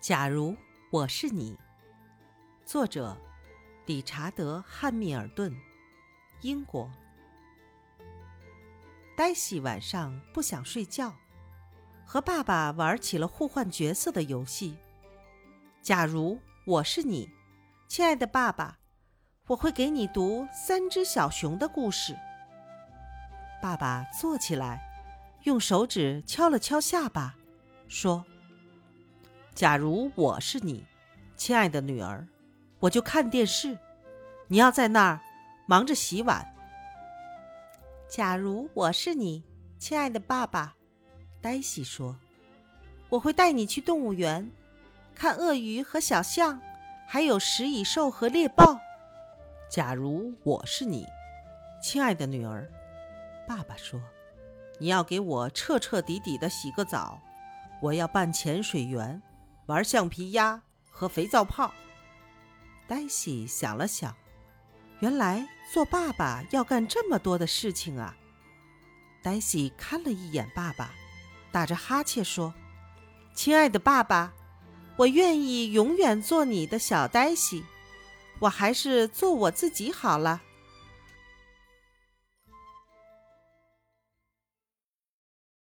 假如我是你，作者理查德·汉密尔顿，英国。黛西晚上不想睡觉，和爸爸玩起了互换角色的游戏。假如我是你，亲爱的爸爸，我会给你读三只小熊的故事。爸爸坐起来，用手指敲了敲下巴，说。假如我是你，亲爱的女儿，我就看电视，你要在那儿忙着洗碗。假如我是你，亲爱的爸爸，黛西说，我会带你去动物园，看鳄鱼和小象，还有食蚁兽和猎豹。假如我是你，亲爱的女儿，爸爸说，你要给我彻彻底底的洗个澡，我要扮潜水员。玩橡皮鸭和肥皂泡。黛西想了想，原来做爸爸要干这么多的事情啊！黛西看了一眼爸爸，打着哈欠说：“亲爱的爸爸，我愿意永远做你的小黛西，我还是做我自己好了。”